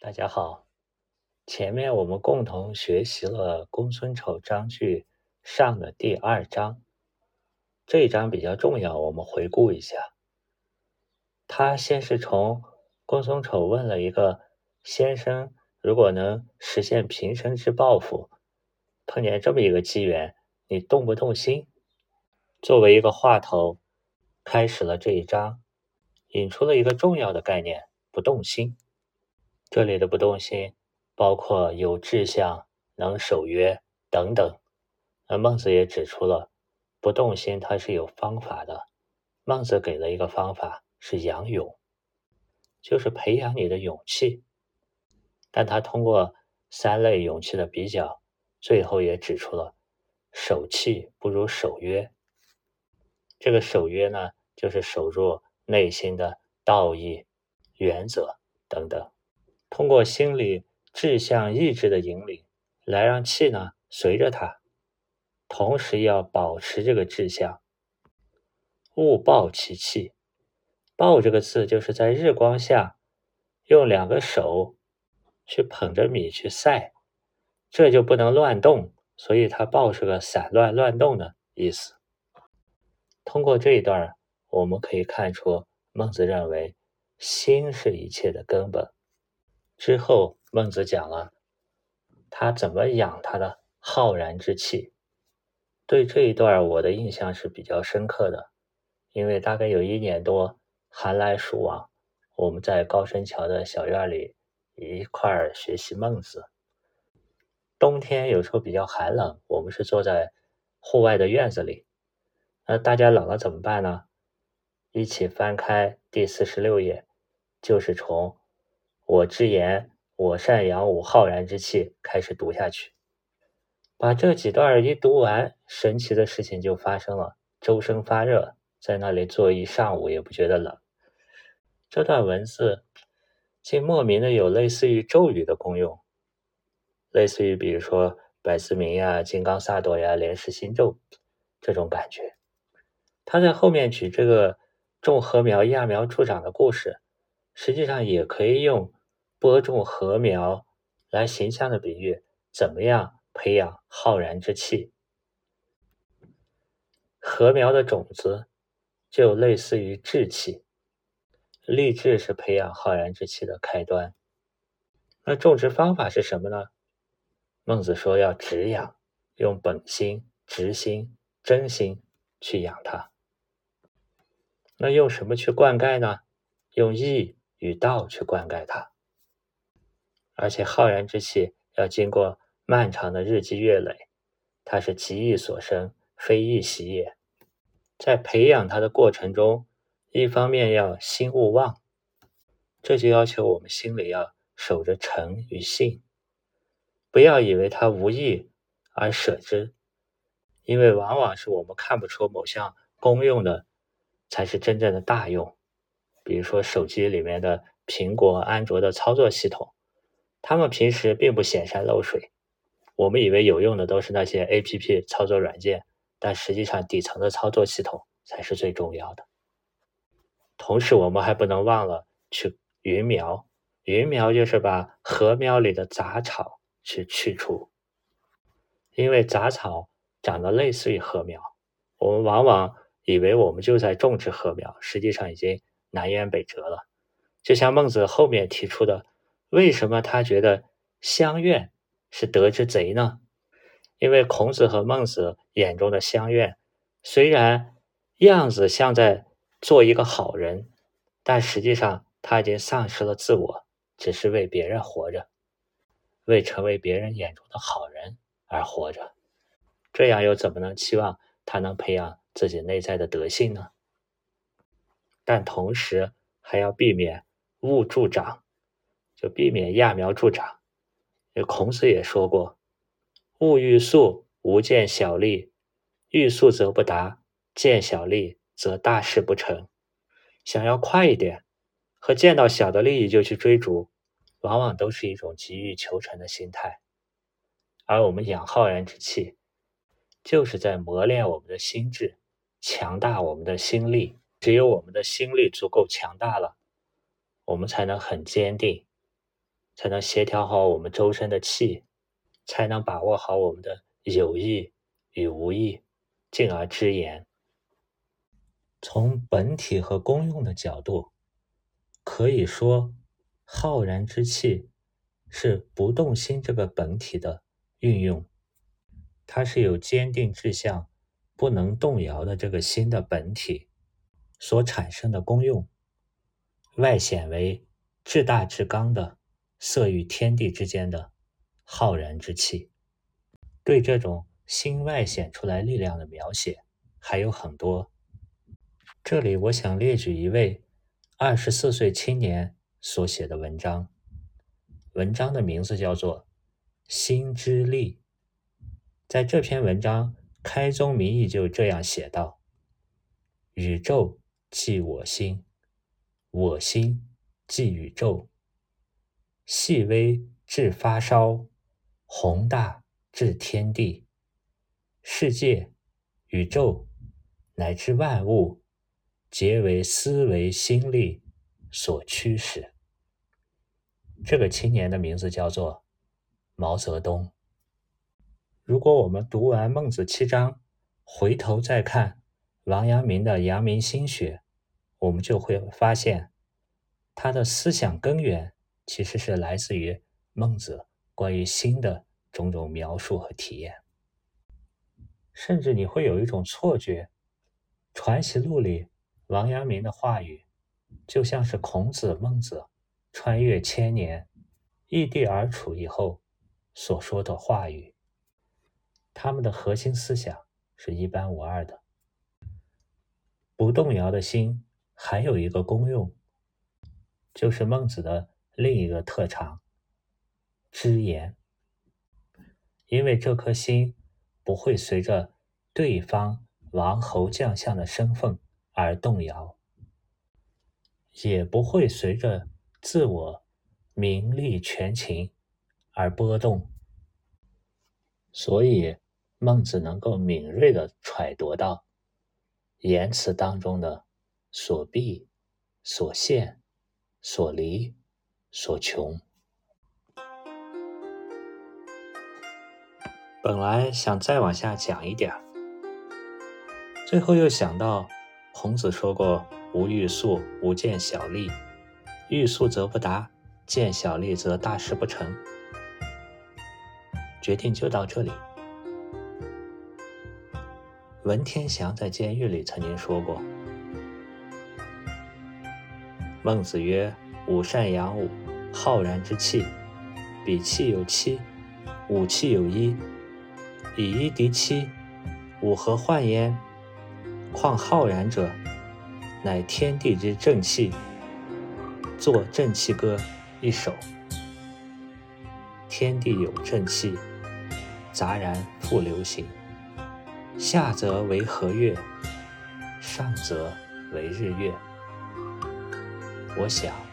大家好，前面我们共同学习了公孙丑章句上的第二章，这一章比较重要，我们回顾一下。他先是从公孙丑问了一个先生，如果能实现平生之抱负，碰见这么一个机缘，你动不动心？作为一个话头，开始了这一章，引出了一个重要的概念：不动心。这里的不动心，包括有志向、能守约等等。那孟子也指出了，不动心它是有方法的。孟子给了一个方法，是养勇，就是培养你的勇气。但他通过三类勇气的比较，最后也指出了守气不如守约。这个守约呢，就是守住内心的道义、原则等等。通过心理志向意志的引领，来让气呢随着它，同时要保持这个志向。勿抱其气，抱这个字就是在日光下用两个手去捧着米去晒，这就不能乱动，所以它抱是个散乱乱动的意思。通过这一段，我们可以看出孟子认为心是一切的根本。之后，孟子讲了他怎么养他的浩然之气。对这一段，我的印象是比较深刻的，因为大概有一年多，寒来暑往，我们在高升桥的小院里一块儿学习孟子。冬天有时候比较寒冷，我们是坐在户外的院子里。那大家冷了怎么办呢？一起翻开第四十六页，就是从。我之言，我善养吾浩然之气。开始读下去，把这几段一读完，神奇的事情就发生了。周身发热，在那里坐一上午也不觉得冷。这段文字竟莫名的有类似于咒语的功用，类似于比如说百字明呀、金刚萨埵呀、莲师心咒这种感觉。他在后面举这个种禾苗、揠苗助长的故事，实际上也可以用。播种禾苗，来形象的比喻怎么样培养浩然之气。禾苗的种子就类似于志气，立志是培养浩然之气的开端。那种植方法是什么呢？孟子说要直养，用本心、直心、真心去养它。那用什么去灌溉呢？用义与道去灌溉它。而且浩然之气要经过漫长的日积月累，它是极易所生，非易习也。在培养它的过程中，一方面要心勿忘，这就要求我们心里要守着诚与信，不要以为它无益而舍之，因为往往是我们看不出某项功用的，才是真正的大用。比如说手机里面的苹果、安卓的操作系统。他们平时并不显山露水，我们以为有用的都是那些 A P P 操作软件，但实际上底层的操作系统才是最重要的。同时，我们还不能忘了去云苗，云苗就是把禾苗里的杂草去去除，因为杂草长得类似于禾苗，我们往往以为我们就在种植禾苗，实际上已经南辕北辙了。就像孟子后面提出的。为什么他觉得乡愿是德之贼呢？因为孔子和孟子眼中的乡愿，虽然样子像在做一个好人，但实际上他已经丧失了自我，只是为别人活着，为成为别人眼中的好人而活着。这样又怎么能期望他能培养自己内在的德性呢？但同时还要避免误助长。就避免揠苗助长。孔子也说过：“勿欲速，无见小利；欲速则不达，见小利则大事不成。”想要快一点，和见到小的利益就去追逐，往往都是一种急于求成的心态。而我们养浩然之气，就是在磨练我们的心智，强大我们的心力。只有我们的心力足够强大了，我们才能很坚定。才能协调好我们周身的气，才能把握好我们的有意与无意，进而知言。从本体和功用的角度，可以说，浩然之气是不动心这个本体的运用，它是有坚定志向、不能动摇的这个心的本体所产生的功用，外显为至大至刚的。色与天地之间的浩然之气，对这种心外显出来力量的描写还有很多。这里我想列举一位二十四岁青年所写的文章，文章的名字叫做《心之力》。在这篇文章开宗明义就这样写道：“宇宙即我心，我心即宇宙。”细微至发烧，宏大至天地，世界、宇宙乃至万物，皆为思维心力所驱使。这个青年的名字叫做毛泽东。如果我们读完孟子七章，回头再看王阳明的阳明心学，我们就会发现他的思想根源。其实是来自于孟子关于心的种种描述和体验，甚至你会有一种错觉，《传习录》里王阳明的话语，就像是孔子、孟子穿越千年异地而处以后所说的话语，他们的核心思想是一般无二的。不动摇的心还有一个功用，就是孟子的。另一个特长，知言，因为这颗心不会随着对方王侯将相的身份而动摇，也不会随着自我名利权情而波动，所以孟子能够敏锐的揣度到言辞当中的所避、所现、所离。所穷。本来想再往下讲一点，最后又想到孔子说过“无欲速，无见小利，欲速则不达，见小利则大事不成”，决定就到这里。文天祥在监狱里曾经说过：“孟子曰。”五善养五，浩然之气，比气有七，武气有一，以一敌七，武何患焉？况浩然者，乃天地之正气。作正气歌一首。天地有正气，杂然复流行。下则为和月，上则为日月。我想。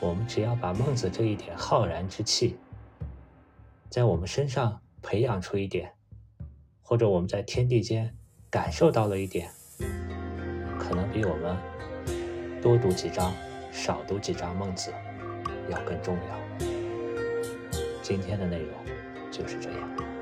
我们只要把孟子这一点浩然之气，在我们身上培养出一点，或者我们在天地间感受到了一点，可能比我们多读几章、少读几章孟子要更重要。今天的内容就是这样。